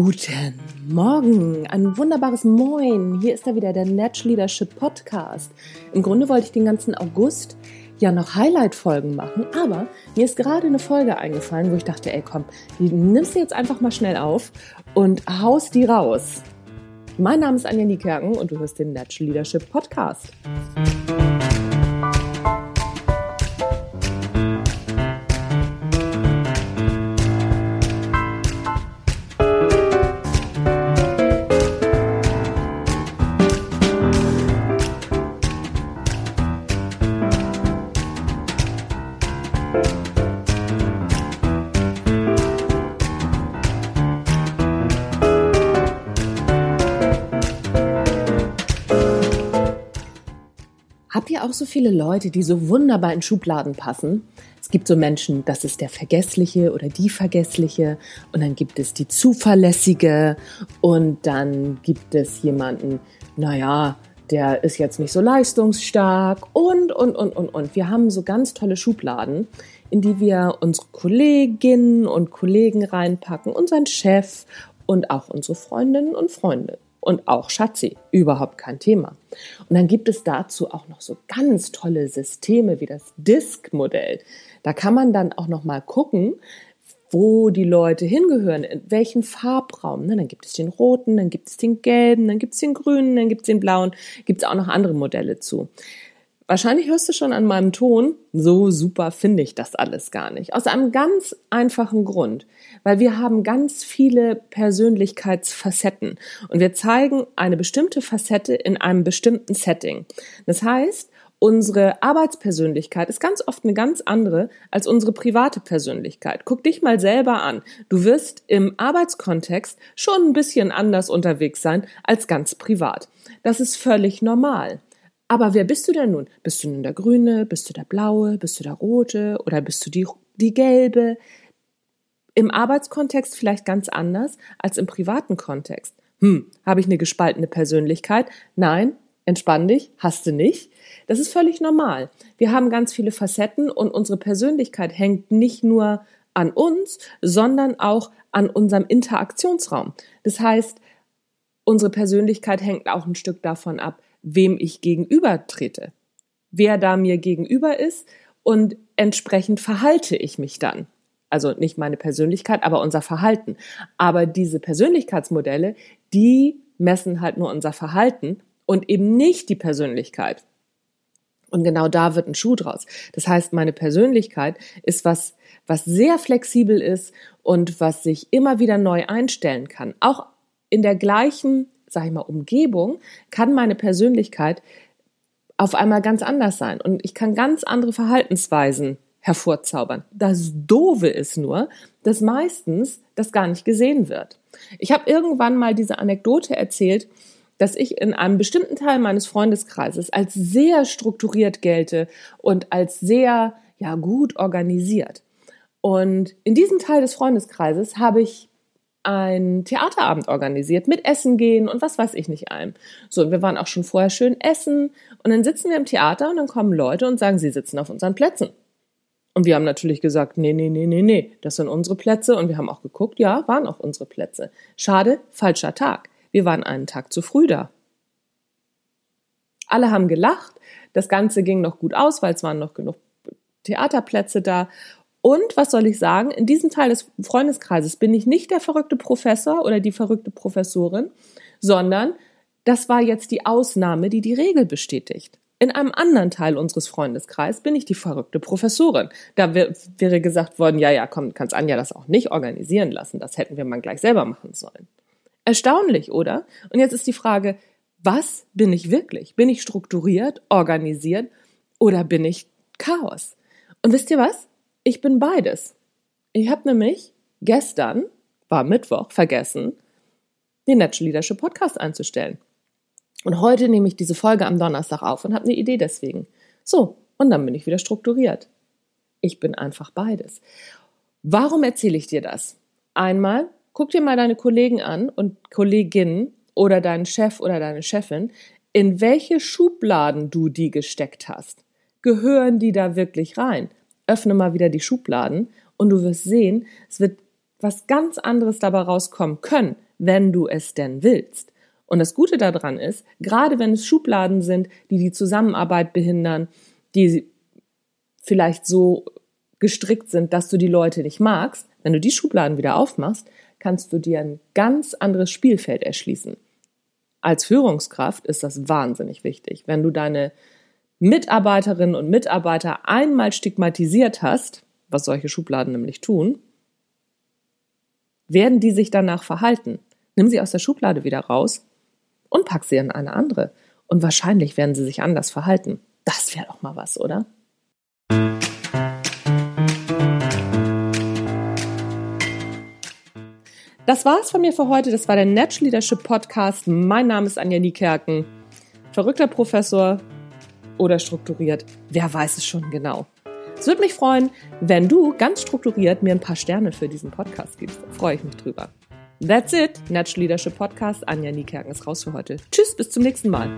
Guten Morgen, ein wunderbares Moin. Hier ist er wieder, der Natural Leadership Podcast. Im Grunde wollte ich den ganzen August ja noch Highlight-Folgen machen, aber mir ist gerade eine Folge eingefallen, wo ich dachte, ey komm, die nimmst du jetzt einfach mal schnell auf und haust die raus. Mein Name ist Anja Niekerken und du hörst den Natural Leadership Podcast. Ihr auch so viele Leute, die so wunderbar in Schubladen passen? Es gibt so Menschen, das ist der Vergessliche oder die Vergessliche und dann gibt es die Zuverlässige und dann gibt es jemanden, naja, der ist jetzt nicht so leistungsstark und, und, und, und, und. Wir haben so ganz tolle Schubladen, in die wir unsere Kolleginnen und Kollegen reinpacken, unseren Chef und auch unsere Freundinnen und Freunde und auch Schatzi, überhaupt kein Thema. Und dann gibt es dazu auch noch so ganz tolle Systeme wie das Disk-Modell. Da kann man dann auch noch mal gucken, wo die Leute hingehören, in welchen Farbraum. Ne, dann gibt es den roten, dann gibt es den gelben, dann gibt es den grünen, dann gibt es den blauen, gibt es auch noch andere Modelle zu. Wahrscheinlich hörst du schon an meinem Ton, so super finde ich das alles gar nicht. Aus einem ganz einfachen Grund, weil wir haben ganz viele Persönlichkeitsfacetten und wir zeigen eine bestimmte Facette in einem bestimmten Setting. Das heißt, unsere Arbeitspersönlichkeit ist ganz oft eine ganz andere als unsere private Persönlichkeit. Guck dich mal selber an. Du wirst im Arbeitskontext schon ein bisschen anders unterwegs sein als ganz privat. Das ist völlig normal. Aber wer bist du denn nun? Bist du nun der Grüne? Bist du der Blaue? Bist du der Rote? Oder bist du die, die Gelbe? Im Arbeitskontext vielleicht ganz anders als im privaten Kontext. Hm, habe ich eine gespaltene Persönlichkeit? Nein, entspann dich, hast du nicht. Das ist völlig normal. Wir haben ganz viele Facetten und unsere Persönlichkeit hängt nicht nur an uns, sondern auch an unserem Interaktionsraum. Das heißt, unsere Persönlichkeit hängt auch ein Stück davon ab, wem ich gegenüber trete, wer da mir gegenüber ist und entsprechend verhalte ich mich dann. Also nicht meine Persönlichkeit, aber unser Verhalten. Aber diese Persönlichkeitsmodelle, die messen halt nur unser Verhalten und eben nicht die Persönlichkeit. Und genau da wird ein Schuh draus. Das heißt, meine Persönlichkeit ist was, was sehr flexibel ist und was sich immer wieder neu einstellen kann. Auch in der gleichen sag ich mal, Umgebung, kann meine Persönlichkeit auf einmal ganz anders sein. Und ich kann ganz andere Verhaltensweisen hervorzaubern. Das Doofe ist nur, dass meistens das gar nicht gesehen wird. Ich habe irgendwann mal diese Anekdote erzählt, dass ich in einem bestimmten Teil meines Freundeskreises als sehr strukturiert gelte und als sehr ja gut organisiert. Und in diesem Teil des Freundeskreises habe ich einen Theaterabend organisiert mit Essen gehen und was weiß ich nicht allem. So, wir waren auch schon vorher schön essen und dann sitzen wir im Theater und dann kommen Leute und sagen, sie sitzen auf unseren Plätzen. Und wir haben natürlich gesagt, nee, nee, nee, nee, nee, das sind unsere Plätze und wir haben auch geguckt, ja, waren auch unsere Plätze. Schade, falscher Tag. Wir waren einen Tag zu früh da. Alle haben gelacht, das Ganze ging noch gut aus, weil es waren noch genug Theaterplätze da und was soll ich sagen? In diesem Teil des Freundeskreises bin ich nicht der verrückte Professor oder die verrückte Professorin, sondern das war jetzt die Ausnahme, die die Regel bestätigt. In einem anderen Teil unseres Freundeskreises bin ich die verrückte Professorin. Da wäre gesagt worden, ja, ja, komm, kannst Anja das auch nicht organisieren lassen. Das hätten wir mal gleich selber machen sollen. Erstaunlich, oder? Und jetzt ist die Frage, was bin ich wirklich? Bin ich strukturiert, organisiert oder bin ich Chaos? Und wisst ihr was? Ich bin beides. Ich habe nämlich gestern, war Mittwoch, vergessen, den Natural Leadership Podcast einzustellen. Und heute nehme ich diese Folge am Donnerstag auf und habe eine Idee deswegen. So, und dann bin ich wieder strukturiert. Ich bin einfach beides. Warum erzähle ich dir das? Einmal, guck dir mal deine Kollegen an und Kolleginnen oder deinen Chef oder deine Chefin, in welche Schubladen du die gesteckt hast. Gehören die da wirklich rein? Öffne mal wieder die Schubladen und du wirst sehen, es wird was ganz anderes dabei rauskommen können, wenn du es denn willst. Und das Gute daran ist, gerade wenn es Schubladen sind, die die Zusammenarbeit behindern, die vielleicht so gestrickt sind, dass du die Leute nicht magst, wenn du die Schubladen wieder aufmachst, kannst du dir ein ganz anderes Spielfeld erschließen. Als Führungskraft ist das wahnsinnig wichtig. Wenn du deine Mitarbeiterinnen und Mitarbeiter einmal stigmatisiert hast, was solche Schubladen nämlich tun, werden die sich danach verhalten. Nimm sie aus der Schublade wieder raus und pack sie in eine andere. Und wahrscheinlich werden sie sich anders verhalten. Das wäre doch mal was, oder? Das war's von mir für heute. Das war der Natural Leadership Podcast. Mein Name ist Anja Niekerken. Verrückter Professor oder strukturiert. Wer weiß es schon genau. Es würde mich freuen, wenn du ganz strukturiert mir ein paar Sterne für diesen Podcast gibst. Da freue ich mich drüber. That's it. Natural Leadership Podcast. Anja Niekerken ist raus für heute. Tschüss, bis zum nächsten Mal.